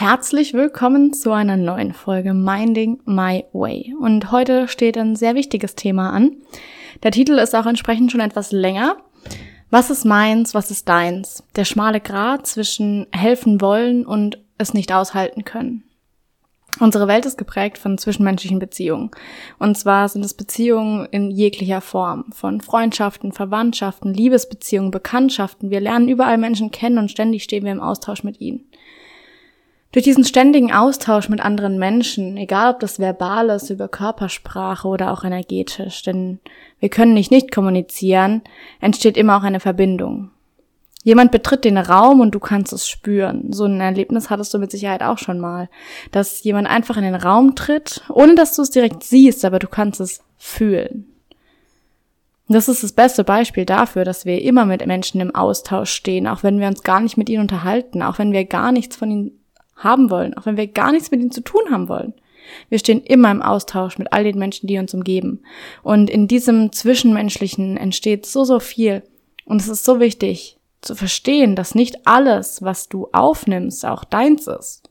Herzlich willkommen zu einer neuen Folge Minding My Way. Und heute steht ein sehr wichtiges Thema an. Der Titel ist auch entsprechend schon etwas länger. Was ist meins, was ist deins? Der schmale Grat zwischen helfen wollen und es nicht aushalten können. Unsere Welt ist geprägt von zwischenmenschlichen Beziehungen. Und zwar sind es Beziehungen in jeglicher Form. Von Freundschaften, Verwandtschaften, Liebesbeziehungen, Bekanntschaften. Wir lernen überall Menschen kennen und ständig stehen wir im Austausch mit ihnen. Durch diesen ständigen Austausch mit anderen Menschen, egal ob das verbal ist, über Körpersprache oder auch energetisch, denn wir können nicht nicht kommunizieren, entsteht immer auch eine Verbindung. Jemand betritt den Raum und du kannst es spüren. So ein Erlebnis hattest du mit Sicherheit auch schon mal, dass jemand einfach in den Raum tritt, ohne dass du es direkt siehst, aber du kannst es fühlen. Das ist das beste Beispiel dafür, dass wir immer mit Menschen im Austausch stehen, auch wenn wir uns gar nicht mit ihnen unterhalten, auch wenn wir gar nichts von ihnen haben wollen, auch wenn wir gar nichts mit ihnen zu tun haben wollen. Wir stehen immer im Austausch mit all den Menschen, die uns umgeben. Und in diesem Zwischenmenschlichen entsteht so, so viel. Und es ist so wichtig zu verstehen, dass nicht alles, was du aufnimmst, auch deins ist.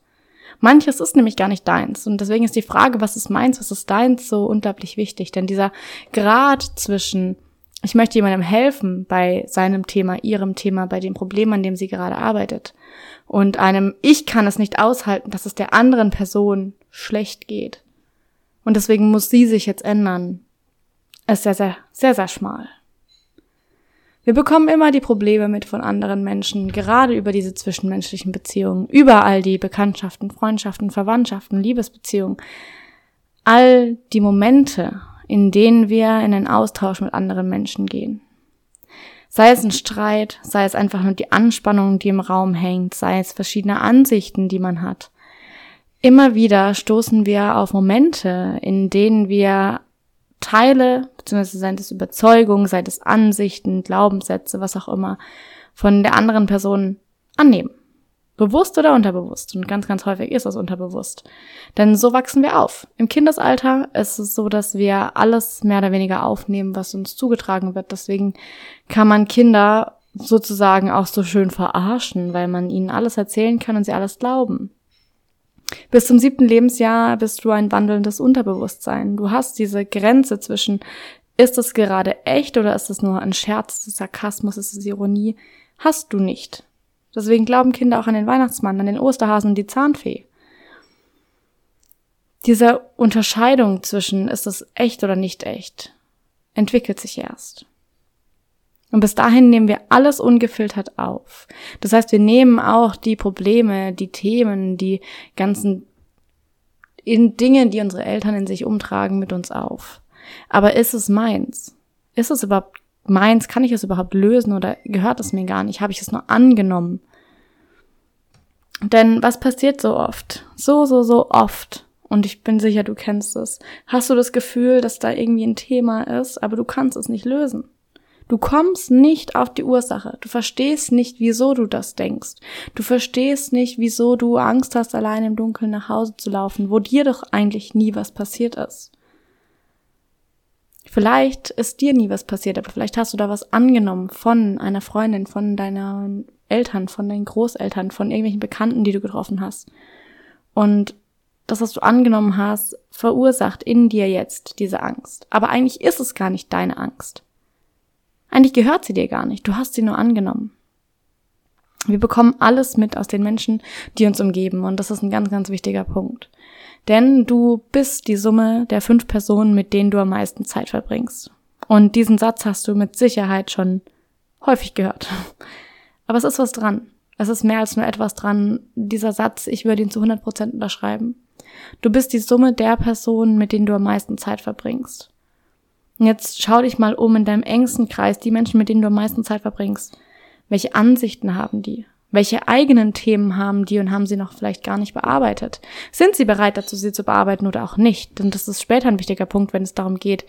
Manches ist nämlich gar nicht deins. Und deswegen ist die Frage, was ist meins, was ist deins, so unglaublich wichtig. Denn dieser Grad zwischen, ich möchte jemandem helfen bei seinem Thema, ihrem Thema, bei dem Problem, an dem sie gerade arbeitet, und einem Ich kann es nicht aushalten, dass es der anderen Person schlecht geht. Und deswegen muss sie sich jetzt ändern. Ist sehr, sehr, sehr, sehr schmal. Wir bekommen immer die Probleme mit von anderen Menschen, gerade über diese zwischenmenschlichen Beziehungen, über all die Bekanntschaften, Freundschaften, Verwandtschaften, Liebesbeziehungen. All die Momente, in denen wir in einen Austausch mit anderen Menschen gehen. Sei es ein Streit, sei es einfach nur die Anspannung, die im Raum hängt, sei es verschiedene Ansichten, die man hat. Immer wieder stoßen wir auf Momente, in denen wir Teile, beziehungsweise sei es Überzeugung, sei es Ansichten, Glaubenssätze, was auch immer, von der anderen Person annehmen. Bewusst oder unterbewusst. Und ganz, ganz häufig ist das unterbewusst. Denn so wachsen wir auf. Im Kindesalter ist es so, dass wir alles mehr oder weniger aufnehmen, was uns zugetragen wird. Deswegen kann man Kinder sozusagen auch so schön verarschen, weil man ihnen alles erzählen kann und sie alles glauben. Bis zum siebten Lebensjahr bist du ein wandelndes Unterbewusstsein. Du hast diese Grenze zwischen, ist es gerade echt oder ist es nur ein Scherz, ist es Sarkasmus, ist es Ironie, hast du nicht. Deswegen glauben Kinder auch an den Weihnachtsmann, an den Osterhasen und die Zahnfee. Diese Unterscheidung zwischen ist es echt oder nicht echt entwickelt sich erst. Und bis dahin nehmen wir alles ungefiltert auf. Das heißt, wir nehmen auch die Probleme, die Themen, die ganzen Dinge, die unsere Eltern in sich umtragen, mit uns auf. Aber ist es meins? Ist es überhaupt meins, kann ich es überhaupt lösen oder gehört es mir gar nicht? Habe ich es nur angenommen? Denn was passiert so oft? So, so, so oft. Und ich bin sicher, du kennst es. Hast du das Gefühl, dass da irgendwie ein Thema ist, aber du kannst es nicht lösen? Du kommst nicht auf die Ursache. Du verstehst nicht, wieso du das denkst. Du verstehst nicht, wieso du Angst hast, allein im Dunkeln nach Hause zu laufen, wo dir doch eigentlich nie was passiert ist. Vielleicht ist dir nie was passiert, aber vielleicht hast du da was angenommen von einer Freundin, von deinen Eltern, von deinen Großeltern, von irgendwelchen Bekannten, die du getroffen hast. Und das, was du angenommen hast, verursacht in dir jetzt diese Angst. Aber eigentlich ist es gar nicht deine Angst. Eigentlich gehört sie dir gar nicht. Du hast sie nur angenommen. Wir bekommen alles mit aus den Menschen, die uns umgeben. Und das ist ein ganz, ganz wichtiger Punkt. Denn du bist die Summe der fünf Personen, mit denen du am meisten Zeit verbringst. Und diesen Satz hast du mit Sicherheit schon häufig gehört. Aber es ist was dran. Es ist mehr als nur etwas dran. Dieser Satz, ich würde ihn zu 100 Prozent unterschreiben. Du bist die Summe der Personen, mit denen du am meisten Zeit verbringst. Und jetzt schau dich mal um in deinem engsten Kreis, die Menschen, mit denen du am meisten Zeit verbringst. Welche Ansichten haben die? Welche eigenen Themen haben die und haben sie noch vielleicht gar nicht bearbeitet? Sind sie bereit dazu, sie zu bearbeiten oder auch nicht? Denn das ist später ein wichtiger Punkt, wenn es darum geht,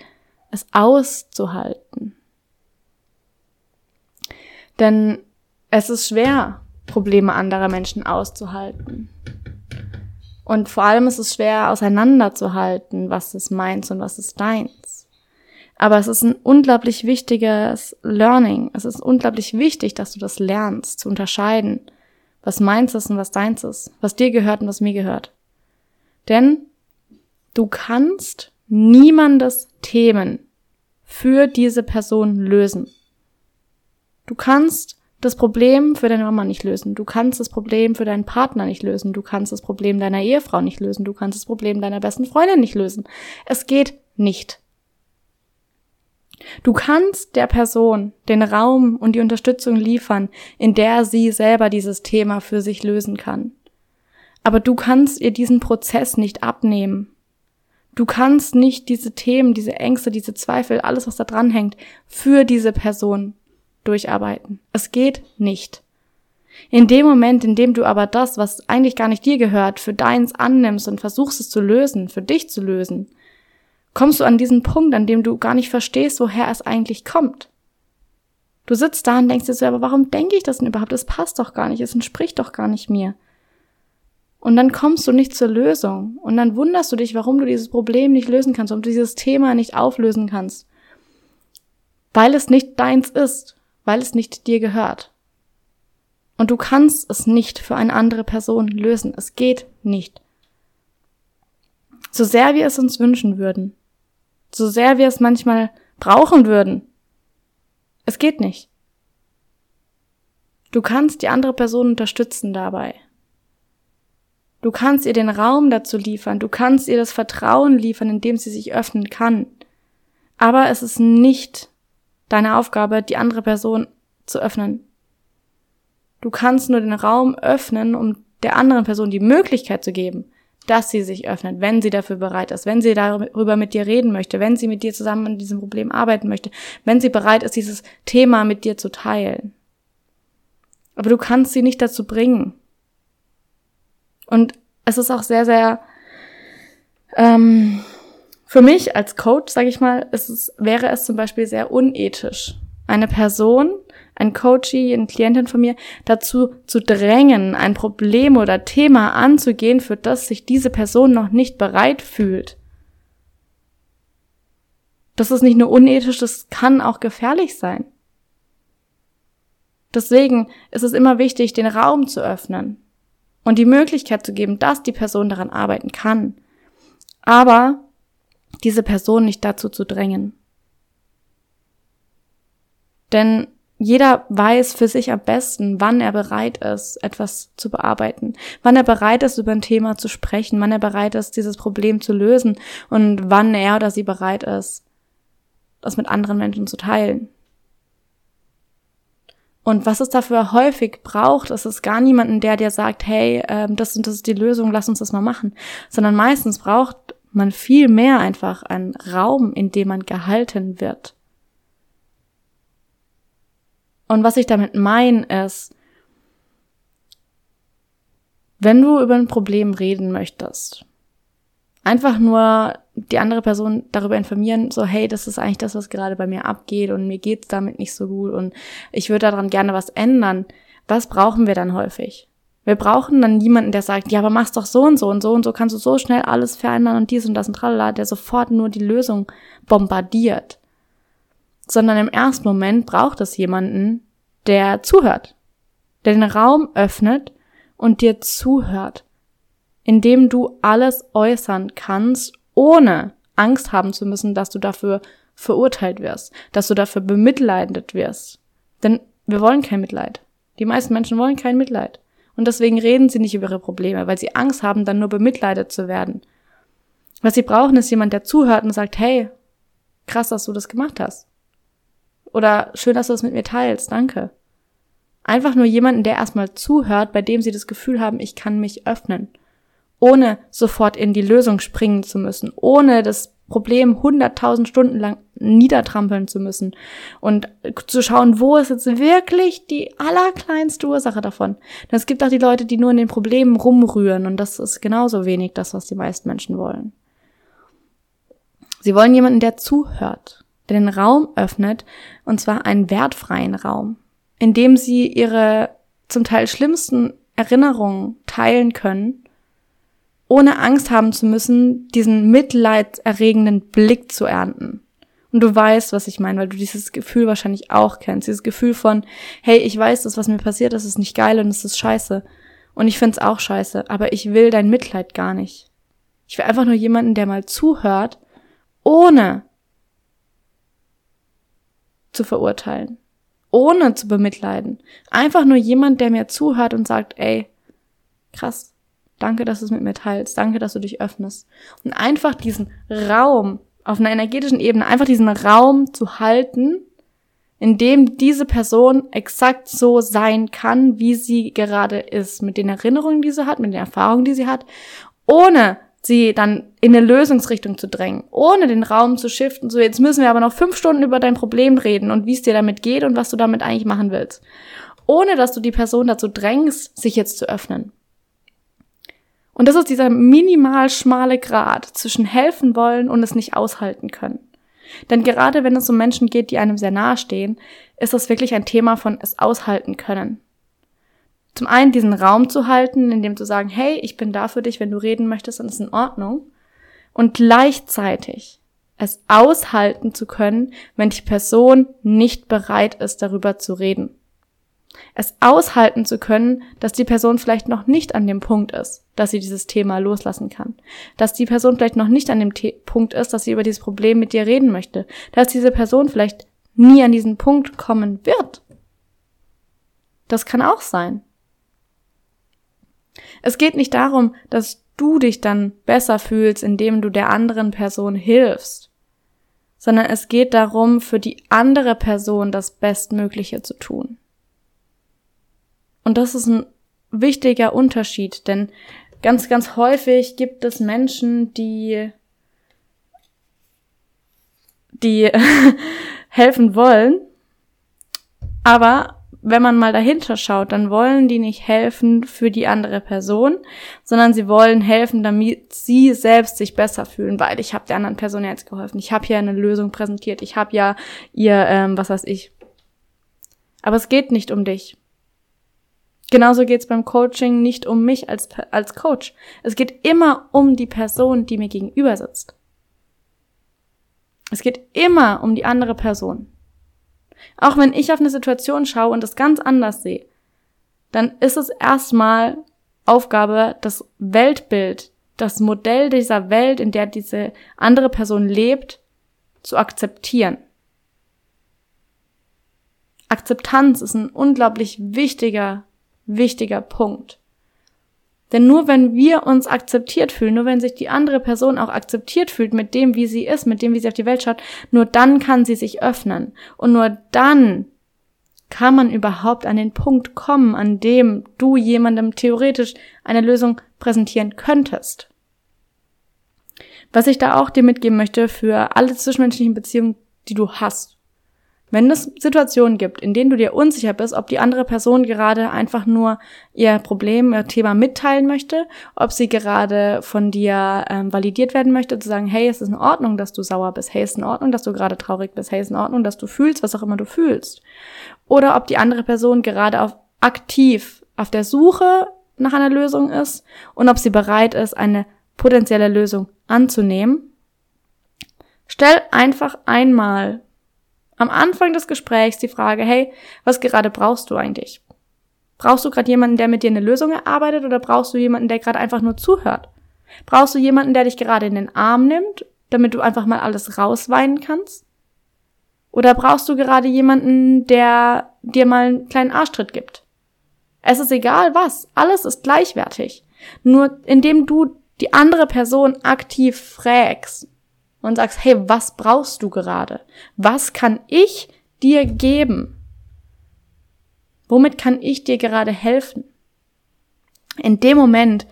es auszuhalten. Denn es ist schwer, Probleme anderer Menschen auszuhalten. Und vor allem ist es schwer auseinanderzuhalten, was ist meins und was ist deins. Aber es ist ein unglaublich wichtiges Learning. Es ist unglaublich wichtig, dass du das lernst, zu unterscheiden, was meins ist und was deins ist, was dir gehört und was mir gehört. Denn du kannst niemandes Themen für diese Person lösen. Du kannst das Problem für deine Mama nicht lösen. Du kannst das Problem für deinen Partner nicht lösen. Du kannst das Problem deiner Ehefrau nicht lösen. Du kannst das Problem deiner besten Freundin nicht lösen. Es geht nicht. Du kannst der Person den Raum und die Unterstützung liefern, in der sie selber dieses Thema für sich lösen kann. Aber du kannst ihr diesen Prozess nicht abnehmen. Du kannst nicht diese Themen, diese Ängste, diese Zweifel, alles, was da dran hängt, für diese Person durcharbeiten. Es geht nicht. In dem Moment, in dem du aber das, was eigentlich gar nicht dir gehört, für deins annimmst und versuchst es zu lösen, für dich zu lösen, kommst du an diesen Punkt, an dem du gar nicht verstehst, woher es eigentlich kommt. Du sitzt da und denkst dir so, aber warum denke ich das denn überhaupt? Es passt doch gar nicht, es entspricht doch gar nicht mir. Und dann kommst du nicht zur Lösung. Und dann wunderst du dich, warum du dieses Problem nicht lösen kannst, warum du dieses Thema nicht auflösen kannst. Weil es nicht deins ist weil es nicht dir gehört. Und du kannst es nicht für eine andere Person lösen. Es geht nicht. So sehr wir es uns wünschen würden, so sehr wir es manchmal brauchen würden, es geht nicht. Du kannst die andere Person unterstützen dabei. Du kannst ihr den Raum dazu liefern, du kannst ihr das Vertrauen liefern, indem sie sich öffnen kann. Aber es ist nicht deine Aufgabe, die andere Person zu öffnen. Du kannst nur den Raum öffnen, um der anderen Person die Möglichkeit zu geben, dass sie sich öffnet, wenn sie dafür bereit ist, wenn sie darüber mit dir reden möchte, wenn sie mit dir zusammen an diesem Problem arbeiten möchte, wenn sie bereit ist, dieses Thema mit dir zu teilen. Aber du kannst sie nicht dazu bringen. Und es ist auch sehr, sehr ähm, für mich als Coach, sage ich mal, es, wäre es zum Beispiel sehr unethisch, eine Person, ein Coachie, eine Klientin von mir, dazu zu drängen, ein Problem oder Thema anzugehen, für das sich diese Person noch nicht bereit fühlt. Das ist nicht nur unethisch, das kann auch gefährlich sein. Deswegen ist es immer wichtig, den Raum zu öffnen und die Möglichkeit zu geben, dass die Person daran arbeiten kann. Aber diese Person nicht dazu zu drängen. Denn jeder weiß für sich am besten, wann er bereit ist, etwas zu bearbeiten, wann er bereit ist, über ein Thema zu sprechen, wann er bereit ist, dieses Problem zu lösen und wann er oder sie bereit ist, das mit anderen Menschen zu teilen. Und was es dafür häufig braucht, ist es gar niemanden, der dir sagt, hey, ähm, das und das ist die Lösung, lass uns das mal machen, sondern meistens braucht man viel mehr einfach einen Raum, in dem man gehalten wird. Und was ich damit meine ist, wenn du über ein Problem reden möchtest, einfach nur die andere Person darüber informieren, so hey, das ist eigentlich das, was gerade bei mir abgeht und mir geht's damit nicht so gut und ich würde daran gerne was ändern. Was brauchen wir dann häufig? Wir brauchen dann niemanden, der sagt, ja, aber mach's doch so und so und so und so kannst du so schnell alles verändern und dies und das und tralala, der sofort nur die Lösung bombardiert. Sondern im ersten Moment braucht es jemanden, der zuhört, der den Raum öffnet und dir zuhört, indem du alles äußern kannst, ohne Angst haben zu müssen, dass du dafür verurteilt wirst, dass du dafür bemitleidet wirst. Denn wir wollen kein Mitleid. Die meisten Menschen wollen kein Mitleid. Und deswegen reden sie nicht über ihre Probleme, weil sie Angst haben, dann nur bemitleidet zu werden. Was sie brauchen, ist jemand, der zuhört und sagt, hey, krass, dass du das gemacht hast. Oder schön, dass du das mit mir teilst, danke. Einfach nur jemanden, der erstmal zuhört, bei dem sie das Gefühl haben, ich kann mich öffnen. Ohne sofort in die Lösung springen zu müssen, ohne das Problem hunderttausend Stunden lang niedertrampeln zu müssen und zu schauen, wo ist jetzt wirklich die allerkleinste Ursache davon. Denn es gibt auch die Leute, die nur in den Problemen rumrühren und das ist genauso wenig das, was die meisten Menschen wollen. Sie wollen jemanden, der zuhört, der den Raum öffnet, und zwar einen wertfreien Raum, in dem sie ihre zum Teil schlimmsten Erinnerungen teilen können, ohne Angst haben zu müssen, diesen mitleidserregenden Blick zu ernten. Und du weißt, was ich meine, weil du dieses Gefühl wahrscheinlich auch kennst. Dieses Gefühl von, hey, ich weiß, das, was mir passiert ist, ist nicht geil und es ist scheiße. Und ich find's auch scheiße, aber ich will dein Mitleid gar nicht. Ich will einfach nur jemanden, der mal zuhört ohne zu verurteilen, ohne zu bemitleiden. Einfach nur jemand, der mir zuhört und sagt, ey, krass, danke, dass du es mit mir teilst, danke, dass du dich öffnest. Und einfach diesen Raum auf einer energetischen Ebene, einfach diesen Raum zu halten, in dem diese Person exakt so sein kann, wie sie gerade ist, mit den Erinnerungen, die sie hat, mit den Erfahrungen, die sie hat, ohne sie dann in eine Lösungsrichtung zu drängen, ohne den Raum zu shiften. So, jetzt müssen wir aber noch fünf Stunden über dein Problem reden und wie es dir damit geht und was du damit eigentlich machen willst. Ohne dass du die Person dazu drängst, sich jetzt zu öffnen. Und das ist dieser minimal schmale Grad zwischen helfen wollen und es nicht aushalten können. Denn gerade wenn es um Menschen geht, die einem sehr nahe stehen, ist das wirklich ein Thema von es aushalten können zum einen diesen Raum zu halten, in dem zu sagen, hey, ich bin da für dich, wenn du reden möchtest, dann ist in Ordnung. Und gleichzeitig es aushalten zu können, wenn die Person nicht bereit ist, darüber zu reden. Es aushalten zu können, dass die Person vielleicht noch nicht an dem Punkt ist, dass sie dieses Thema loslassen kann. Dass die Person vielleicht noch nicht an dem The Punkt ist, dass sie über dieses Problem mit dir reden möchte. Dass diese Person vielleicht nie an diesen Punkt kommen wird. Das kann auch sein. Es geht nicht darum, dass du dich dann besser fühlst, indem du der anderen Person hilfst, sondern es geht darum, für die andere Person das Bestmögliche zu tun. Und das ist ein wichtiger Unterschied, denn ganz, ganz häufig gibt es Menschen, die, die helfen wollen, aber wenn man mal dahinter schaut, dann wollen die nicht helfen für die andere Person, sondern sie wollen helfen, damit sie selbst sich besser fühlen, weil ich habe der anderen Person jetzt geholfen. Ich habe ja eine Lösung präsentiert. Ich habe ja ihr, ähm, was weiß ich. Aber es geht nicht um dich. Genauso geht's beim Coaching nicht um mich als, als Coach. Es geht immer um die Person, die mir gegenüber sitzt. Es geht immer um die andere Person. Auch wenn ich auf eine Situation schaue und es ganz anders sehe, dann ist es erstmal Aufgabe, das Weltbild, das Modell dieser Welt, in der diese andere Person lebt, zu akzeptieren. Akzeptanz ist ein unglaublich wichtiger, wichtiger Punkt. Denn nur wenn wir uns akzeptiert fühlen, nur wenn sich die andere Person auch akzeptiert fühlt mit dem, wie sie ist, mit dem, wie sie auf die Welt schaut, nur dann kann sie sich öffnen. Und nur dann kann man überhaupt an den Punkt kommen, an dem du jemandem theoretisch eine Lösung präsentieren könntest. Was ich da auch dir mitgeben möchte für alle zwischenmenschlichen Beziehungen, die du hast. Wenn es Situationen gibt, in denen du dir unsicher bist, ob die andere Person gerade einfach nur ihr Problem, ihr Thema mitteilen möchte, ob sie gerade von dir ähm, validiert werden möchte, zu sagen, hey, es ist in Ordnung, dass du sauer bist, hey, es ist in Ordnung, dass du gerade traurig bist, hey, es ist in Ordnung, dass du fühlst, was auch immer du fühlst. Oder ob die andere Person gerade auf aktiv auf der Suche nach einer Lösung ist und ob sie bereit ist, eine potenzielle Lösung anzunehmen. Stell einfach einmal am Anfang des Gesprächs die Frage, hey, was gerade brauchst du eigentlich? Brauchst du gerade jemanden, der mit dir eine Lösung erarbeitet oder brauchst du jemanden, der gerade einfach nur zuhört? Brauchst du jemanden, der dich gerade in den Arm nimmt, damit du einfach mal alles rausweinen kannst? Oder brauchst du gerade jemanden, der dir mal einen kleinen Arschtritt gibt? Es ist egal was, alles ist gleichwertig. Nur indem du die andere Person aktiv fragst und sagst, hey, was brauchst du gerade? Was kann ich dir geben? Womit kann ich dir gerade helfen? In dem Moment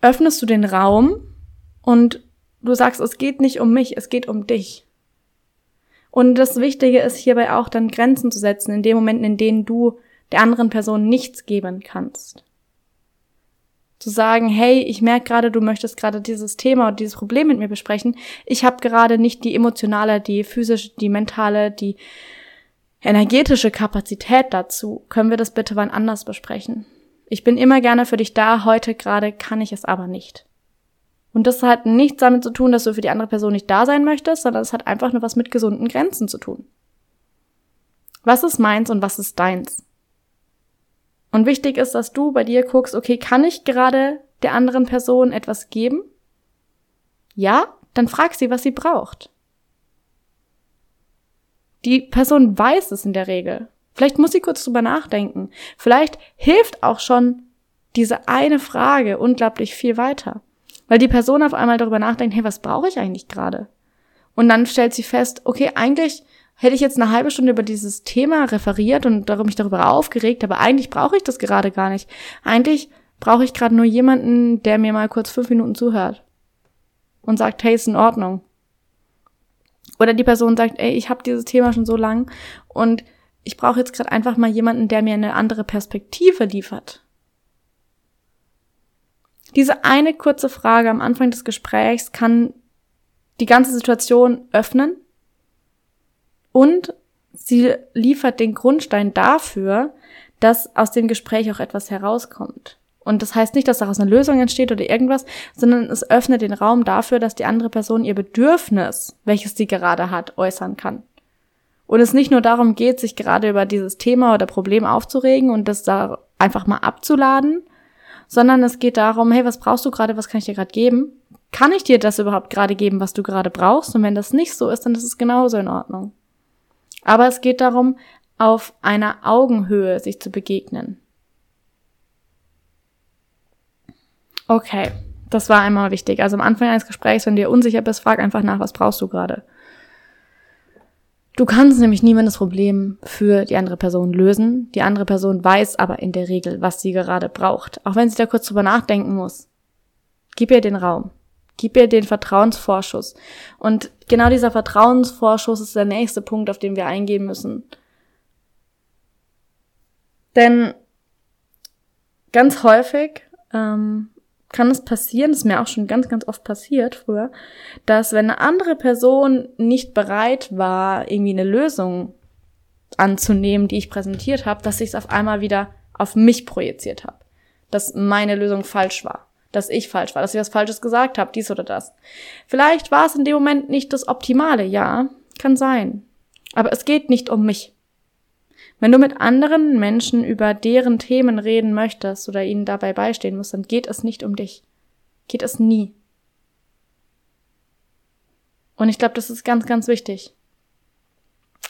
öffnest du den Raum und du sagst, es geht nicht um mich, es geht um dich. Und das Wichtige ist hierbei auch dann Grenzen zu setzen in den Momenten, in denen du der anderen Person nichts geben kannst. Zu sagen, hey, ich merke gerade, du möchtest gerade dieses Thema oder dieses Problem mit mir besprechen. Ich habe gerade nicht die emotionale, die physische, die mentale, die energetische Kapazität dazu. Können wir das bitte wann anders besprechen? Ich bin immer gerne für dich da, heute gerade kann ich es aber nicht. Und das hat nichts damit zu tun, dass du für die andere Person nicht da sein möchtest, sondern es hat einfach nur was mit gesunden Grenzen zu tun. Was ist meins und was ist deins? Und wichtig ist, dass du bei dir guckst, okay, kann ich gerade der anderen Person etwas geben? Ja, dann frag sie, was sie braucht. Die Person weiß es in der Regel. Vielleicht muss sie kurz drüber nachdenken. Vielleicht hilft auch schon diese eine Frage unglaublich viel weiter. Weil die Person auf einmal darüber nachdenkt, hey, was brauche ich eigentlich gerade? Und dann stellt sie fest, okay, eigentlich hätte ich jetzt eine halbe Stunde über dieses Thema referiert und mich darüber aufgeregt, aber eigentlich brauche ich das gerade gar nicht. Eigentlich brauche ich gerade nur jemanden, der mir mal kurz fünf Minuten zuhört und sagt, hey, ist in Ordnung. Oder die Person sagt, ey, ich habe dieses Thema schon so lang und ich brauche jetzt gerade einfach mal jemanden, der mir eine andere Perspektive liefert. Diese eine kurze Frage am Anfang des Gesprächs kann die ganze Situation öffnen und sie liefert den Grundstein dafür, dass aus dem Gespräch auch etwas herauskommt. Und das heißt nicht, dass daraus eine Lösung entsteht oder irgendwas, sondern es öffnet den Raum dafür, dass die andere Person ihr Bedürfnis, welches sie gerade hat, äußern kann. Und es nicht nur darum geht, sich gerade über dieses Thema oder Problem aufzuregen und das da einfach mal abzuladen, sondern es geht darum, hey, was brauchst du gerade, was kann ich dir gerade geben? Kann ich dir das überhaupt gerade geben, was du gerade brauchst? Und wenn das nicht so ist, dann ist es genauso in Ordnung. Aber es geht darum, auf einer Augenhöhe sich zu begegnen. Okay, das war einmal wichtig. Also am Anfang eines Gesprächs, wenn du dir unsicher bist, frag einfach nach, was brauchst du gerade. Du kannst nämlich niemand das Problem für die andere Person lösen. Die andere Person weiß aber in der Regel, was sie gerade braucht. Auch wenn sie da kurz drüber nachdenken muss. Gib ihr den Raum. Gib ihr den Vertrauensvorschuss. Und genau dieser Vertrauensvorschuss ist der nächste Punkt, auf den wir eingehen müssen. Denn ganz häufig ähm, kann es passieren, das ist mir auch schon ganz, ganz oft passiert früher, dass wenn eine andere Person nicht bereit war, irgendwie eine Lösung anzunehmen, die ich präsentiert habe, dass ich es auf einmal wieder auf mich projiziert habe. Dass meine Lösung falsch war dass ich falsch war, dass ich was Falsches gesagt habe, dies oder das. Vielleicht war es in dem Moment nicht das Optimale, ja, kann sein. Aber es geht nicht um mich. Wenn du mit anderen Menschen über deren Themen reden möchtest oder ihnen dabei beistehen musst, dann geht es nicht um dich. Geht es nie. Und ich glaube, das ist ganz, ganz wichtig.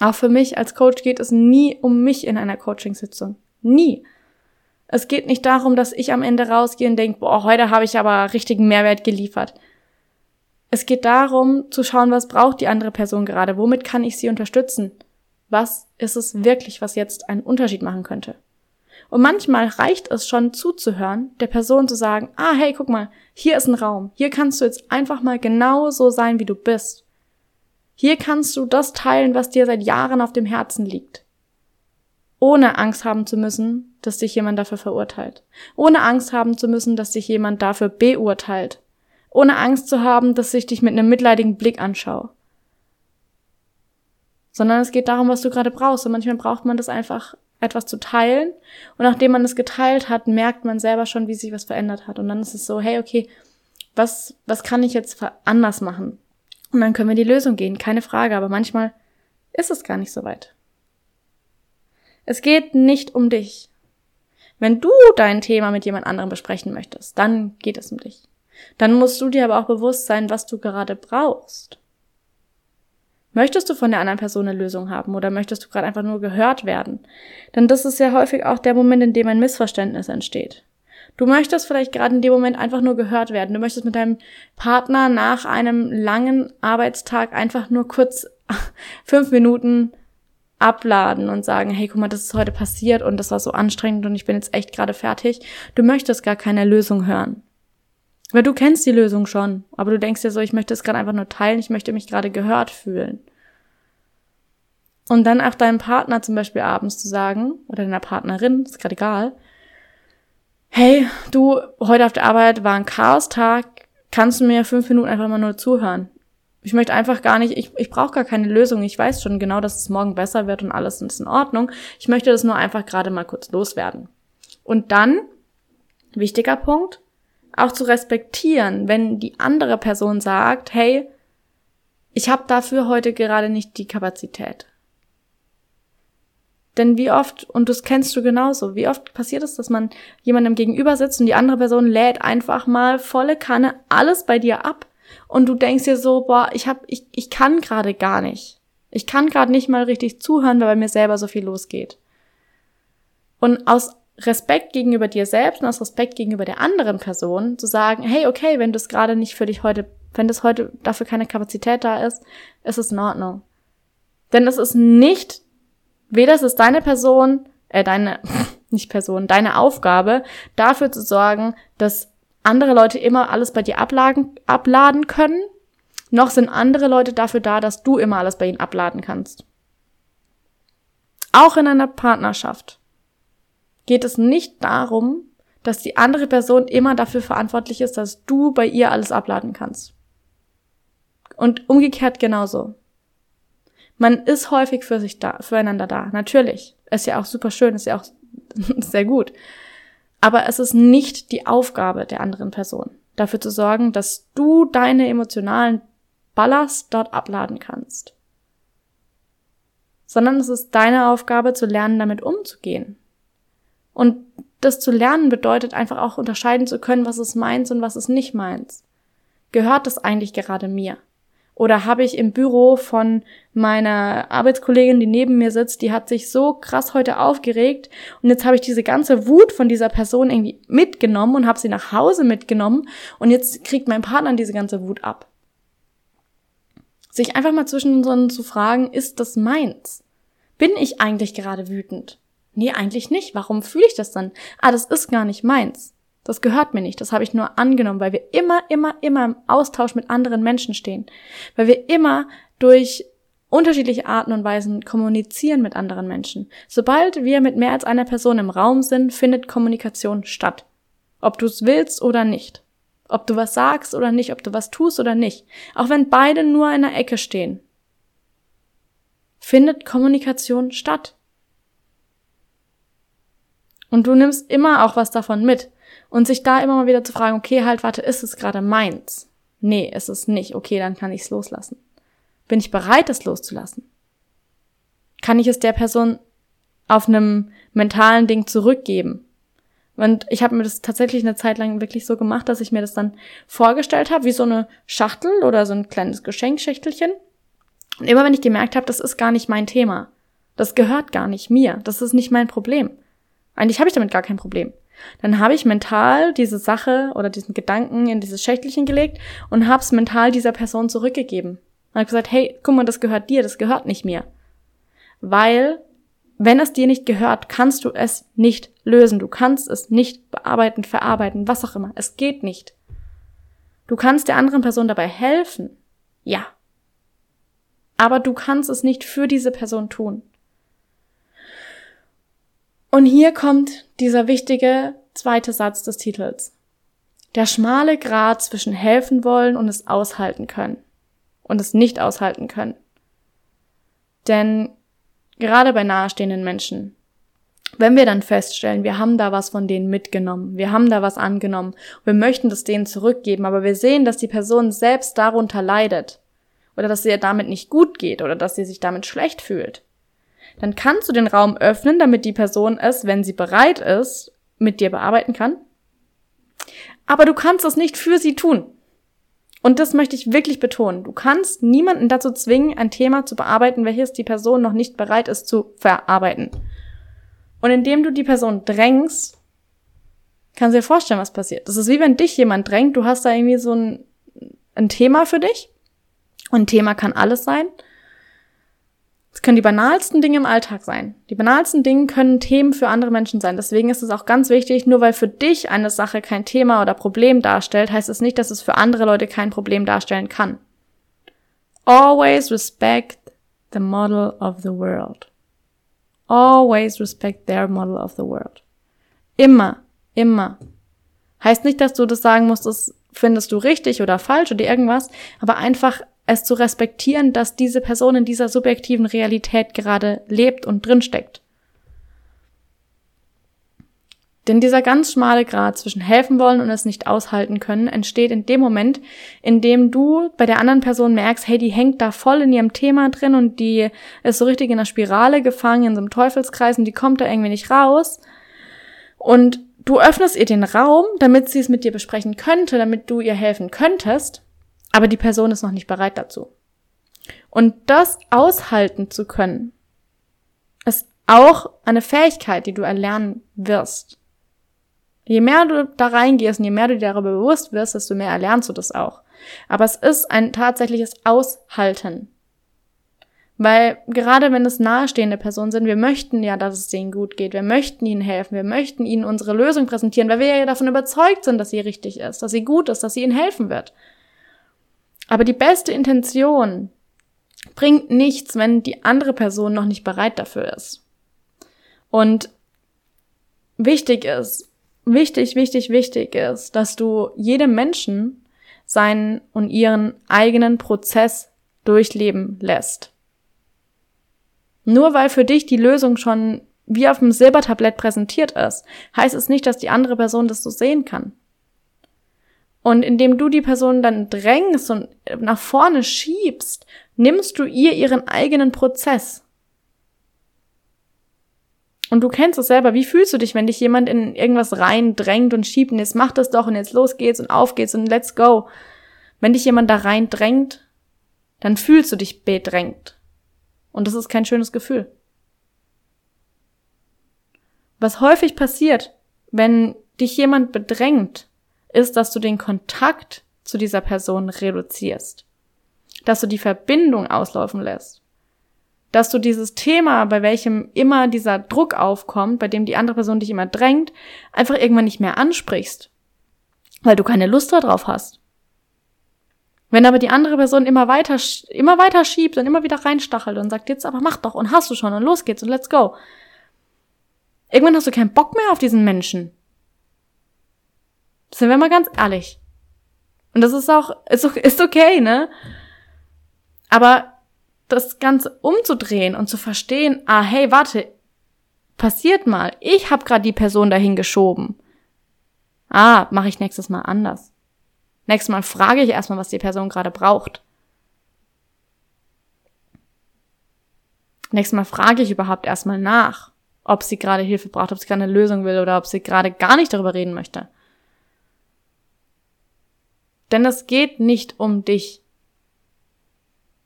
Auch für mich als Coach geht es nie um mich in einer Coachingsitzung. Nie. Es geht nicht darum, dass ich am Ende rausgehe und denke, boah, heute habe ich aber richtigen Mehrwert geliefert. Es geht darum, zu schauen, was braucht die andere Person gerade, womit kann ich sie unterstützen? Was ist es wirklich, was jetzt einen Unterschied machen könnte? Und manchmal reicht es schon zuzuhören, der Person zu sagen, ah, hey, guck mal, hier ist ein Raum. Hier kannst du jetzt einfach mal genau so sein, wie du bist. Hier kannst du das teilen, was dir seit Jahren auf dem Herzen liegt ohne Angst haben zu müssen, dass dich jemand dafür verurteilt. Ohne Angst haben zu müssen, dass dich jemand dafür beurteilt. Ohne Angst zu haben, dass ich dich mit einem mitleidigen Blick anschaue. Sondern es geht darum, was du gerade brauchst. Und manchmal braucht man das einfach, etwas zu teilen. Und nachdem man es geteilt hat, merkt man selber schon, wie sich was verändert hat. Und dann ist es so, hey, okay, was, was kann ich jetzt anders machen? Und dann können wir die Lösung gehen, keine Frage. Aber manchmal ist es gar nicht so weit. Es geht nicht um dich. Wenn du dein Thema mit jemand anderem besprechen möchtest, dann geht es um dich. Dann musst du dir aber auch bewusst sein, was du gerade brauchst. Möchtest du von der anderen Person eine Lösung haben oder möchtest du gerade einfach nur gehört werden? Denn das ist ja häufig auch der Moment, in dem ein Missverständnis entsteht. Du möchtest vielleicht gerade in dem Moment einfach nur gehört werden. Du möchtest mit deinem Partner nach einem langen Arbeitstag einfach nur kurz fünf Minuten abladen und sagen, hey, guck mal, das ist heute passiert und das war so anstrengend und ich bin jetzt echt gerade fertig. Du möchtest gar keine Lösung hören. Weil du kennst die Lösung schon, aber du denkst dir so, ich möchte es gerade einfach nur teilen, ich möchte mich gerade gehört fühlen. Und dann auch deinem Partner zum Beispiel abends zu sagen, oder deiner Partnerin, ist gerade egal, hey, du, heute auf der Arbeit war ein Chaos-Tag, kannst du mir fünf Minuten einfach mal nur zuhören? Ich möchte einfach gar nicht, ich, ich brauche gar keine Lösung. Ich weiß schon genau, dass es morgen besser wird und alles ist in Ordnung. Ich möchte das nur einfach gerade mal kurz loswerden. Und dann, wichtiger Punkt, auch zu respektieren, wenn die andere Person sagt, hey, ich habe dafür heute gerade nicht die Kapazität. Denn wie oft, und das kennst du genauso, wie oft passiert es, dass man jemandem gegenüber sitzt und die andere Person lädt einfach mal volle Kanne alles bei dir ab und du denkst dir so, boah, ich hab, ich, ich kann gerade gar nicht. Ich kann gerade nicht mal richtig zuhören, weil bei mir selber so viel losgeht. Und aus Respekt gegenüber dir selbst und aus Respekt gegenüber der anderen Person zu sagen, hey, okay, wenn das gerade nicht für dich heute, wenn das heute dafür keine Kapazität da ist, ist es in Ordnung. Denn es ist nicht, weder ist es deine Person, äh, deine, nicht Person, deine Aufgabe, dafür zu sorgen, dass andere Leute immer alles bei dir abladen, abladen können, noch sind andere Leute dafür da, dass du immer alles bei ihnen abladen kannst. Auch in einer Partnerschaft geht es nicht darum, dass die andere Person immer dafür verantwortlich ist, dass du bei ihr alles abladen kannst. Und umgekehrt genauso. Man ist häufig für sich da, füreinander da. Natürlich. Ist ja auch super schön, ist ja auch sehr gut. Aber es ist nicht die Aufgabe der anderen Person, dafür zu sorgen, dass du deine emotionalen Ballast dort abladen kannst. Sondern es ist deine Aufgabe zu lernen, damit umzugehen. Und das zu lernen bedeutet einfach auch unterscheiden zu können, was ist meins und was ist nicht meins. Gehört das eigentlich gerade mir? Oder habe ich im Büro von meiner Arbeitskollegin, die neben mir sitzt, die hat sich so krass heute aufgeregt und jetzt habe ich diese ganze Wut von dieser Person irgendwie mitgenommen und habe sie nach Hause mitgenommen und jetzt kriegt mein Partner diese ganze Wut ab. Sich einfach mal zwischen uns zu fragen, ist das meins? Bin ich eigentlich gerade wütend? Nee, eigentlich nicht. Warum fühle ich das dann? Ah, das ist gar nicht meins. Das gehört mir nicht. Das habe ich nur angenommen, weil wir immer, immer, immer im Austausch mit anderen Menschen stehen. Weil wir immer durch unterschiedliche Arten und Weisen kommunizieren mit anderen Menschen. Sobald wir mit mehr als einer Person im Raum sind, findet Kommunikation statt. Ob du es willst oder nicht. Ob du was sagst oder nicht, ob du was tust oder nicht. Auch wenn beide nur in der Ecke stehen. Findet Kommunikation statt. Und du nimmst immer auch was davon mit. Und sich da immer mal wieder zu fragen, okay, halt, warte, ist es gerade meins? Nee, ist es nicht. Okay, dann kann ich es loslassen. Bin ich bereit, es loszulassen? Kann ich es der Person auf einem mentalen Ding zurückgeben? Und ich habe mir das tatsächlich eine Zeit lang wirklich so gemacht, dass ich mir das dann vorgestellt habe, wie so eine Schachtel oder so ein kleines Geschenkschächtelchen. Und immer wenn ich gemerkt habe, das ist gar nicht mein Thema, das gehört gar nicht mir, das ist nicht mein Problem, eigentlich habe ich damit gar kein Problem. Dann habe ich mental diese Sache oder diesen Gedanken in dieses Schächtelchen gelegt und habe es mental dieser Person zurückgegeben. Und habe gesagt, hey, guck mal, das gehört dir, das gehört nicht mir. Weil, wenn es dir nicht gehört, kannst du es nicht lösen. Du kannst es nicht bearbeiten, verarbeiten, was auch immer. Es geht nicht. Du kannst der anderen Person dabei helfen. Ja. Aber du kannst es nicht für diese Person tun. Und hier kommt dieser wichtige zweite Satz des Titels. Der schmale Grat zwischen helfen wollen und es aushalten können. Und es nicht aushalten können. Denn gerade bei nahestehenden Menschen, wenn wir dann feststellen, wir haben da was von denen mitgenommen, wir haben da was angenommen, wir möchten das denen zurückgeben, aber wir sehen, dass die Person selbst darunter leidet oder dass ihr damit nicht gut geht oder dass sie sich damit schlecht fühlt, dann kannst du den Raum öffnen, damit die Person es, wenn sie bereit ist, mit dir bearbeiten kann. Aber du kannst es nicht für sie tun. Und das möchte ich wirklich betonen. Du kannst niemanden dazu zwingen, ein Thema zu bearbeiten, welches die Person noch nicht bereit ist zu verarbeiten. Und indem du die Person drängst, kannst du dir vorstellen, was passiert. Das ist wie wenn dich jemand drängt, du hast da irgendwie so ein, ein Thema für dich. Und ein Thema kann alles sein. Können die banalsten Dinge im Alltag sein. Die banalsten Dinge können Themen für andere Menschen sein. Deswegen ist es auch ganz wichtig, nur weil für dich eine Sache kein Thema oder Problem darstellt, heißt es nicht, dass es für andere Leute kein Problem darstellen kann. Always respect the model of the world. Always respect their model of the world. Immer, immer. Heißt nicht, dass du das sagen musst, das findest du richtig oder falsch oder irgendwas, aber einfach es zu respektieren, dass diese Person in dieser subjektiven Realität gerade lebt und drinsteckt. Denn dieser ganz schmale Grad zwischen helfen wollen und es nicht aushalten können entsteht in dem Moment, in dem du bei der anderen Person merkst, hey, die hängt da voll in ihrem Thema drin und die ist so richtig in einer Spirale gefangen, in so einem Teufelskreis und die kommt da irgendwie nicht raus. Und du öffnest ihr den Raum, damit sie es mit dir besprechen könnte, damit du ihr helfen könntest aber die Person ist noch nicht bereit dazu. Und das aushalten zu können, ist auch eine Fähigkeit, die du erlernen wirst. Je mehr du da reingehst und je mehr du dir darüber bewusst wirst, desto mehr erlernst du das auch. Aber es ist ein tatsächliches Aushalten. Weil gerade wenn es nahestehende Personen sind, wir möchten ja, dass es denen gut geht. Wir möchten ihnen helfen. Wir möchten ihnen unsere Lösung präsentieren, weil wir ja davon überzeugt sind, dass sie richtig ist, dass sie gut ist, dass sie ihnen helfen wird. Aber die beste Intention bringt nichts, wenn die andere Person noch nicht bereit dafür ist. Und wichtig ist, wichtig, wichtig, wichtig ist, dass du jedem Menschen seinen und ihren eigenen Prozess durchleben lässt. Nur weil für dich die Lösung schon wie auf dem Silbertablett präsentiert ist, heißt es nicht, dass die andere Person das so sehen kann. Und indem du die Person dann drängst und nach vorne schiebst, nimmst du ihr ihren eigenen Prozess. Und du kennst es selber. Wie fühlst du dich, wenn dich jemand in irgendwas rein drängt und schiebt und jetzt mach das doch und jetzt los geht's und auf geht's und let's go. Wenn dich jemand da rein drängt, dann fühlst du dich bedrängt. Und das ist kein schönes Gefühl. Was häufig passiert, wenn dich jemand bedrängt, ist, dass du den Kontakt zu dieser Person reduzierst. Dass du die Verbindung auslaufen lässt. Dass du dieses Thema, bei welchem immer dieser Druck aufkommt, bei dem die andere Person dich immer drängt, einfach irgendwann nicht mehr ansprichst. Weil du keine Lust darauf hast. Wenn aber die andere Person immer weiter, immer weiter schiebt und immer wieder reinstachelt und sagt, jetzt aber mach doch und hast du schon und los geht's und let's go. Irgendwann hast du keinen Bock mehr auf diesen Menschen. Sind wir mal ganz ehrlich. Und das ist auch, ist, okay, ne? Aber das Ganze umzudrehen und zu verstehen, ah, hey, warte, passiert mal, ich habe gerade die Person dahin geschoben. Ah, mache ich nächstes Mal anders. Nächstes Mal frage ich erstmal, was die Person gerade braucht. Nächstes Mal frage ich überhaupt erstmal nach, ob sie gerade Hilfe braucht, ob sie gerade eine Lösung will oder ob sie gerade gar nicht darüber reden möchte. Denn es geht nicht um dich.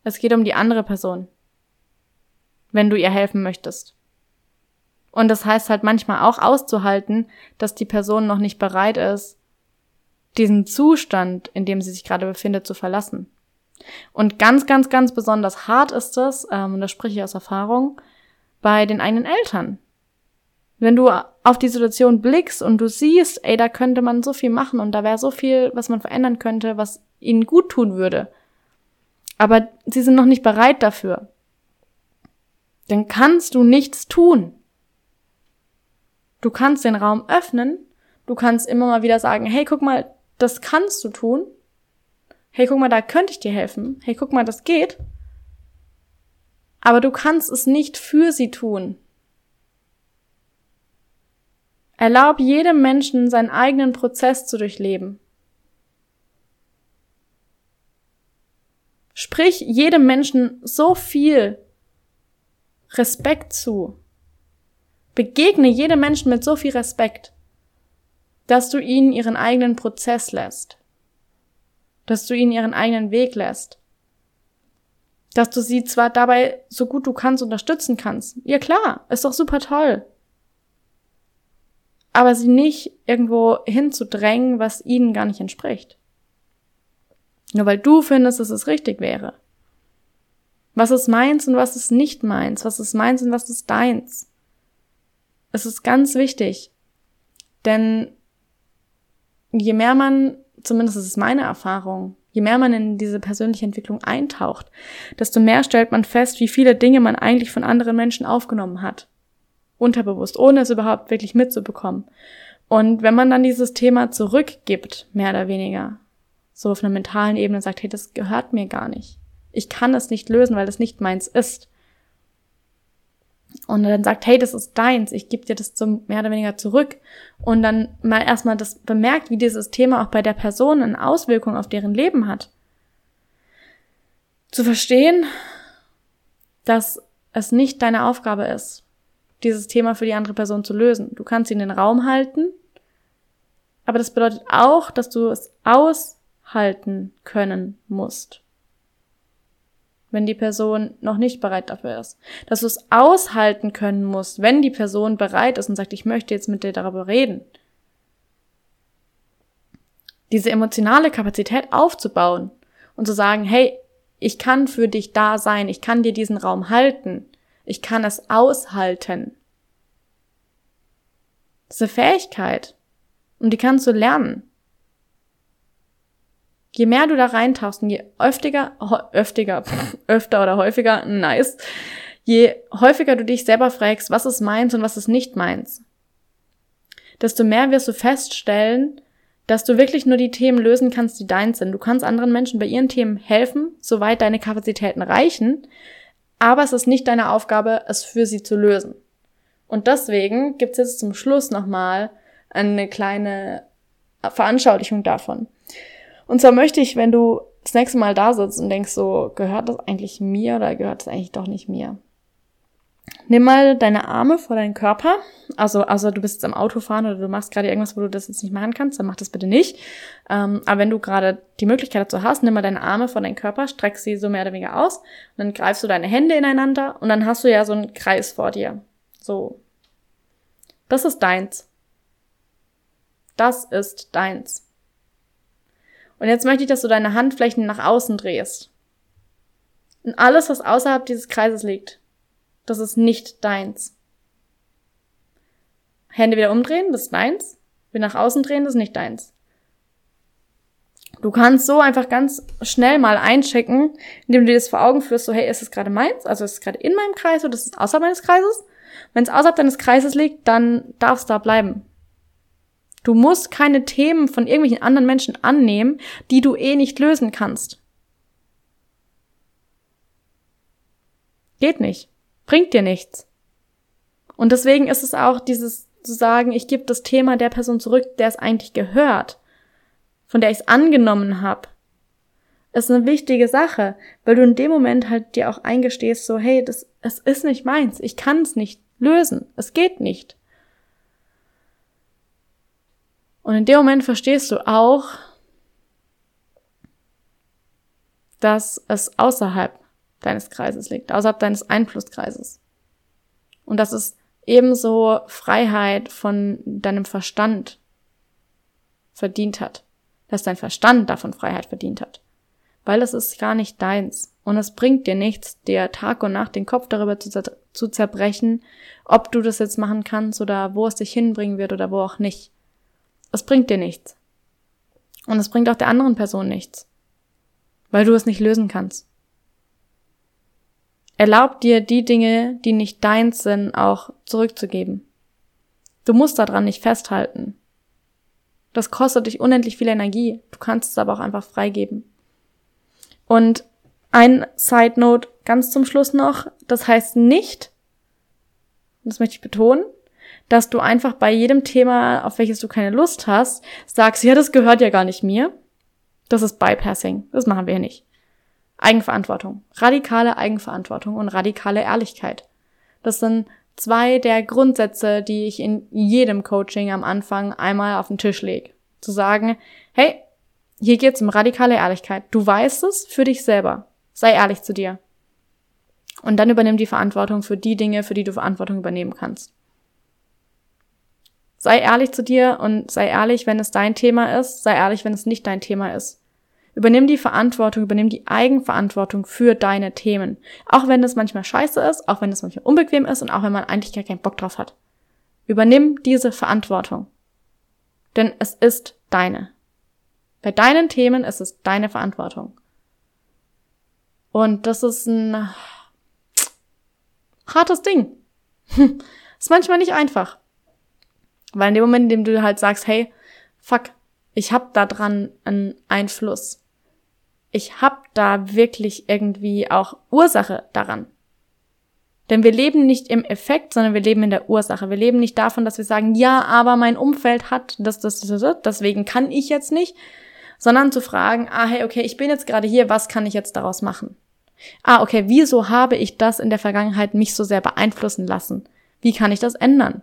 Es geht um die andere Person. Wenn du ihr helfen möchtest. Und das heißt halt manchmal auch auszuhalten, dass die Person noch nicht bereit ist, diesen Zustand, in dem sie sich gerade befindet, zu verlassen. Und ganz, ganz, ganz besonders hart ist es, ähm, und das spreche ich aus Erfahrung, bei den eigenen Eltern. Wenn du auf die Situation blickst und du siehst, ey, da könnte man so viel machen und da wäre so viel, was man verändern könnte, was ihnen gut tun würde. Aber sie sind noch nicht bereit dafür. Dann kannst du nichts tun. Du kannst den Raum öffnen. Du kannst immer mal wieder sagen, hey, guck mal, das kannst du tun. Hey, guck mal, da könnte ich dir helfen. Hey, guck mal, das geht. Aber du kannst es nicht für sie tun. Erlaub jedem Menschen seinen eigenen Prozess zu durchleben. Sprich jedem Menschen so viel Respekt zu. Begegne jedem Menschen mit so viel Respekt, dass du ihnen ihren eigenen Prozess lässt. Dass du ihnen ihren eigenen Weg lässt. Dass du sie zwar dabei so gut du kannst unterstützen kannst. Ja klar, ist doch super toll. Aber sie nicht irgendwo hinzudrängen, was ihnen gar nicht entspricht. Nur weil du findest, dass es richtig wäre. Was ist meins und was ist nicht meins? Was ist meins und was ist deins? Es ist ganz wichtig. Denn je mehr man, zumindest ist es meine Erfahrung, je mehr man in diese persönliche Entwicklung eintaucht, desto mehr stellt man fest, wie viele Dinge man eigentlich von anderen Menschen aufgenommen hat. Unterbewusst, ohne es überhaupt wirklich mitzubekommen. Und wenn man dann dieses Thema zurückgibt, mehr oder weniger, so auf einer mentalen Ebene sagt, hey, das gehört mir gar nicht. Ich kann es nicht lösen, weil es nicht meins ist. Und dann sagt, hey, das ist deins, ich gebe dir das zum mehr oder weniger zurück. Und dann mal erstmal das bemerkt, wie dieses Thema auch bei der Person eine Auswirkung auf deren Leben hat. Zu verstehen, dass es nicht deine Aufgabe ist, dieses Thema für die andere Person zu lösen. Du kannst sie in den Raum halten, aber das bedeutet auch, dass du es aus halten können musst. Wenn die Person noch nicht bereit dafür ist. Dass du es aushalten können musst, wenn die Person bereit ist und sagt, ich möchte jetzt mit dir darüber reden. Diese emotionale Kapazität aufzubauen und zu sagen, hey, ich kann für dich da sein, ich kann dir diesen Raum halten, ich kann es aushalten. Das ist eine Fähigkeit. Und die kannst du lernen je mehr du da reintauchst und je öftiger, öftiger, öfter oder häufiger, nice, je häufiger du dich selber fragst, was ist meins und was ist nicht meins, desto mehr wirst du feststellen, dass du wirklich nur die Themen lösen kannst, die deins sind. Du kannst anderen Menschen bei ihren Themen helfen, soweit deine Kapazitäten reichen, aber es ist nicht deine Aufgabe, es für sie zu lösen. Und deswegen gibt's jetzt zum Schluss nochmal eine kleine Veranschaulichung davon. Und zwar möchte ich, wenn du das nächste Mal da sitzt und denkst so, gehört das eigentlich mir oder gehört das eigentlich doch nicht mir? Nimm mal deine Arme vor deinen Körper. Also, also du bist jetzt am Autofahren oder du machst gerade irgendwas, wo du das jetzt nicht machen kannst, dann mach das bitte nicht. Ähm, aber wenn du gerade die Möglichkeit dazu hast, nimm mal deine Arme vor deinen Körper, streck sie so mehr oder weniger aus und dann greifst du deine Hände ineinander und dann hast du ja so einen Kreis vor dir. So. Das ist deins. Das ist deins. Und jetzt möchte ich, dass du deine Handflächen nach außen drehst. Und alles, was außerhalb dieses Kreises liegt, das ist nicht deins. Hände wieder umdrehen, das ist deins. Wieder nach außen drehen, das ist nicht deins. Du kannst so einfach ganz schnell mal einchecken, indem du dir das vor Augen führst, so hey, ist es gerade meins? Also ist es gerade in meinem Kreis oder ist es außerhalb meines Kreises? Wenn es außerhalb deines Kreises liegt, dann darf es da bleiben. Du musst keine Themen von irgendwelchen anderen Menschen annehmen, die du eh nicht lösen kannst. Geht nicht. Bringt dir nichts. Und deswegen ist es auch dieses zu sagen, ich gebe das Thema der Person zurück, der es eigentlich gehört, von der ich es angenommen habe, ist eine wichtige Sache, weil du in dem Moment halt dir auch eingestehst, so, hey, das, es ist nicht meins, ich kann es nicht lösen, es geht nicht. Und in dem Moment verstehst du auch, dass es außerhalb deines Kreises liegt, außerhalb deines Einflusskreises. Und dass es ebenso Freiheit von deinem Verstand verdient hat. Dass dein Verstand davon Freiheit verdient hat. Weil es ist gar nicht deins. Und es bringt dir nichts, dir Tag und Nacht den Kopf darüber zu, zer zu zerbrechen, ob du das jetzt machen kannst oder wo es dich hinbringen wird oder wo auch nicht. Es bringt dir nichts. Und es bringt auch der anderen Person nichts. Weil du es nicht lösen kannst. Erlaub dir, die Dinge, die nicht deins sind, auch zurückzugeben. Du musst daran nicht festhalten. Das kostet dich unendlich viel Energie. Du kannst es aber auch einfach freigeben. Und ein Side Note ganz zum Schluss noch. Das heißt nicht, das möchte ich betonen, dass du einfach bei jedem Thema, auf welches du keine Lust hast, sagst, ja, das gehört ja gar nicht mir. Das ist Bypassing. Das machen wir hier nicht. Eigenverantwortung. Radikale Eigenverantwortung und radikale Ehrlichkeit. Das sind zwei der Grundsätze, die ich in jedem Coaching am Anfang einmal auf den Tisch lege. Zu sagen, hey, Hier geht es um radikale Ehrlichkeit. Du weißt es für dich selber. Sei ehrlich zu dir. Und dann übernimm die Verantwortung für die Dinge, für die du Verantwortung übernehmen kannst. Sei ehrlich zu dir und sei ehrlich, wenn es dein Thema ist, sei ehrlich, wenn es nicht dein Thema ist. Übernimm die Verantwortung, übernimm die Eigenverantwortung für deine Themen. Auch wenn es manchmal scheiße ist, auch wenn es manchmal unbequem ist und auch wenn man eigentlich gar keinen Bock drauf hat. Übernimm diese Verantwortung. Denn es ist deine. Bei deinen Themen ist es deine Verantwortung. Und das ist ein hartes Ding. ist manchmal nicht einfach. Weil in dem Moment, in dem du halt sagst, hey, fuck, ich hab da dran einen Einfluss. Ich hab da wirklich irgendwie auch Ursache daran. Denn wir leben nicht im Effekt, sondern wir leben in der Ursache. Wir leben nicht davon, dass wir sagen, ja, aber mein Umfeld hat das, das, das, das, deswegen kann ich jetzt nicht, sondern zu fragen, ah, hey, okay, ich bin jetzt gerade hier, was kann ich jetzt daraus machen? Ah, okay, wieso habe ich das in der Vergangenheit mich so sehr beeinflussen lassen? Wie kann ich das ändern?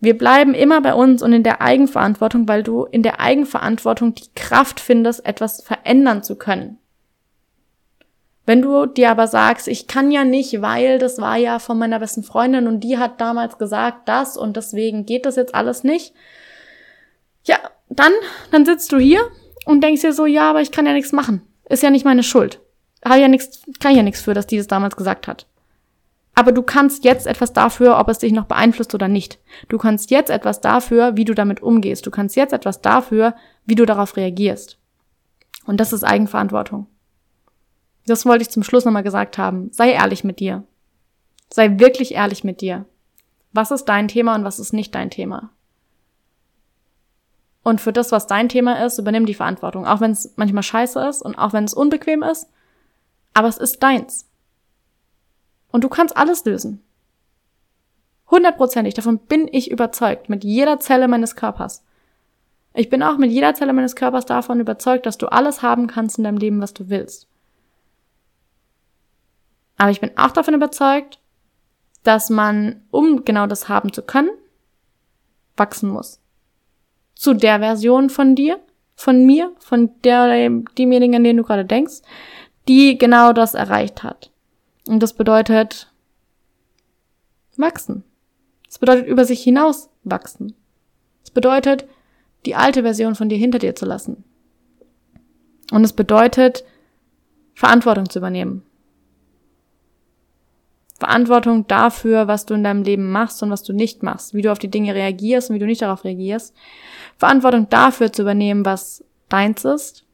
Wir bleiben immer bei uns und in der Eigenverantwortung, weil du in der Eigenverantwortung die Kraft findest, etwas verändern zu können. Wenn du dir aber sagst, ich kann ja nicht, weil das war ja von meiner besten Freundin und die hat damals gesagt das und deswegen geht das jetzt alles nicht. Ja, dann, dann sitzt du hier und denkst dir so, ja, aber ich kann ja nichts machen. Ist ja nicht meine Schuld. Habe ja nichts, kann ja nichts für, dass die das damals gesagt hat. Aber du kannst jetzt etwas dafür, ob es dich noch beeinflusst oder nicht. Du kannst jetzt etwas dafür, wie du damit umgehst. Du kannst jetzt etwas dafür, wie du darauf reagierst. Und das ist Eigenverantwortung. Das wollte ich zum Schluss nochmal gesagt haben. Sei ehrlich mit dir. Sei wirklich ehrlich mit dir. Was ist dein Thema und was ist nicht dein Thema? Und für das, was dein Thema ist, übernimm die Verantwortung. Auch wenn es manchmal scheiße ist und auch wenn es unbequem ist. Aber es ist deins. Und du kannst alles lösen. Hundertprozentig, davon bin ich überzeugt, mit jeder Zelle meines Körpers. Ich bin auch mit jeder Zelle meines Körpers davon überzeugt, dass du alles haben kannst in deinem Leben, was du willst. Aber ich bin auch davon überzeugt, dass man, um genau das haben zu können, wachsen muss. Zu der Version von dir, von mir, von der, demjenigen, an den du gerade denkst, die genau das erreicht hat. Und das bedeutet wachsen. Das bedeutet über sich hinaus wachsen. Das bedeutet, die alte Version von dir hinter dir zu lassen. Und es bedeutet, Verantwortung zu übernehmen. Verantwortung dafür, was du in deinem Leben machst und was du nicht machst, wie du auf die Dinge reagierst und wie du nicht darauf reagierst. Verantwortung dafür zu übernehmen, was deins ist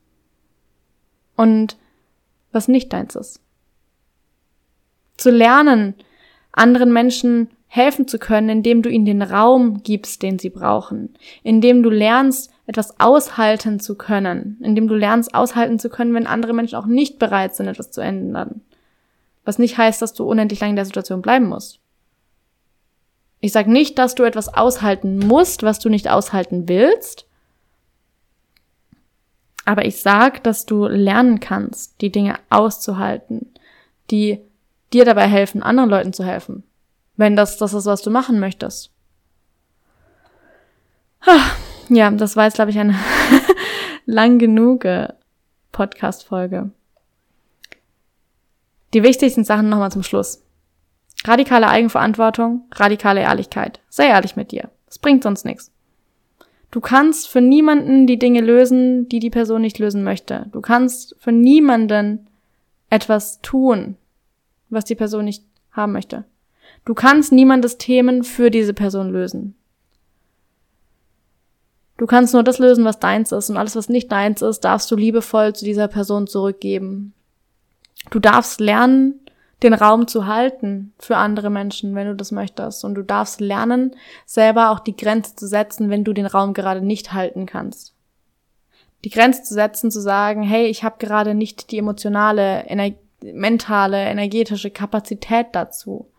und was nicht deins ist. Zu lernen, anderen Menschen helfen zu können, indem du ihnen den Raum gibst, den sie brauchen, indem du lernst, etwas aushalten zu können, indem du lernst, aushalten zu können, wenn andere Menschen auch nicht bereit sind, etwas zu ändern. Was nicht heißt, dass du unendlich lange in der Situation bleiben musst. Ich sage nicht, dass du etwas aushalten musst, was du nicht aushalten willst. Aber ich sag, dass du lernen kannst, die Dinge auszuhalten, die dir dabei helfen, anderen Leuten zu helfen. Wenn das das ist, was du machen möchtest. Ja, das war jetzt, glaube ich, eine lang genug Podcast-Folge. Die wichtigsten Sachen nochmal zum Schluss. Radikale Eigenverantwortung, radikale Ehrlichkeit. Sei ehrlich mit dir. Es bringt sonst nichts. Du kannst für niemanden die Dinge lösen, die die Person nicht lösen möchte. Du kannst für niemanden etwas tun, was die Person nicht haben möchte. Du kannst niemandes Themen für diese Person lösen. Du kannst nur das lösen, was deins ist und alles, was nicht deins ist, darfst du liebevoll zu dieser Person zurückgeben. Du darfst lernen, den Raum zu halten für andere Menschen, wenn du das möchtest. Und du darfst lernen, selber auch die Grenze zu setzen, wenn du den Raum gerade nicht halten kannst. Die Grenze zu setzen, zu sagen, hey, ich habe gerade nicht die emotionale, ener mentale, energetische Kapazität dazu.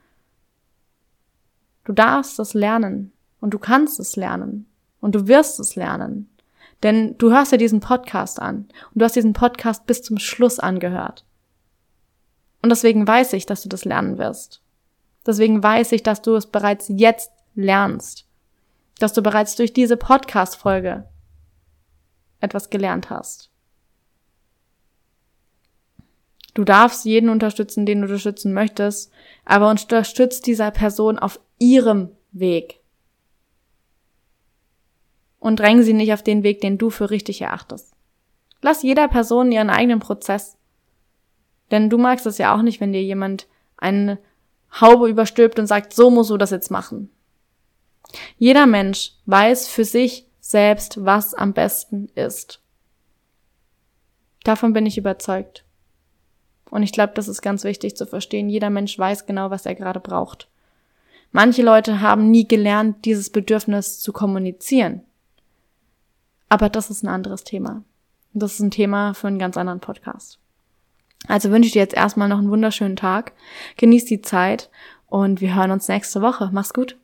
Du darfst es lernen und du kannst es lernen und du wirst es lernen. Denn du hörst ja diesen Podcast an und du hast diesen Podcast bis zum Schluss angehört. Und deswegen weiß ich, dass du das lernen wirst. Deswegen weiß ich, dass du es bereits jetzt lernst. Dass du bereits durch diese Podcast-Folge etwas gelernt hast. Du darfst jeden unterstützen, den du unterstützen möchtest, aber unterstützt dieser Person auf ihrem Weg. Und dräng sie nicht auf den Weg, den du für richtig erachtest. Lass jeder Person ihren eigenen Prozess. Denn du magst es ja auch nicht, wenn dir jemand eine Haube überstülpt und sagt, so musst du das jetzt machen. Jeder Mensch weiß für sich selbst, was am besten ist. Davon bin ich überzeugt. Und ich glaube, das ist ganz wichtig zu verstehen. Jeder Mensch weiß genau, was er gerade braucht. Manche Leute haben nie gelernt, dieses Bedürfnis zu kommunizieren. Aber das ist ein anderes Thema. Das ist ein Thema für einen ganz anderen Podcast. Also wünsche ich dir jetzt erstmal noch einen wunderschönen Tag. Genieß die Zeit und wir hören uns nächste Woche. Mach's gut.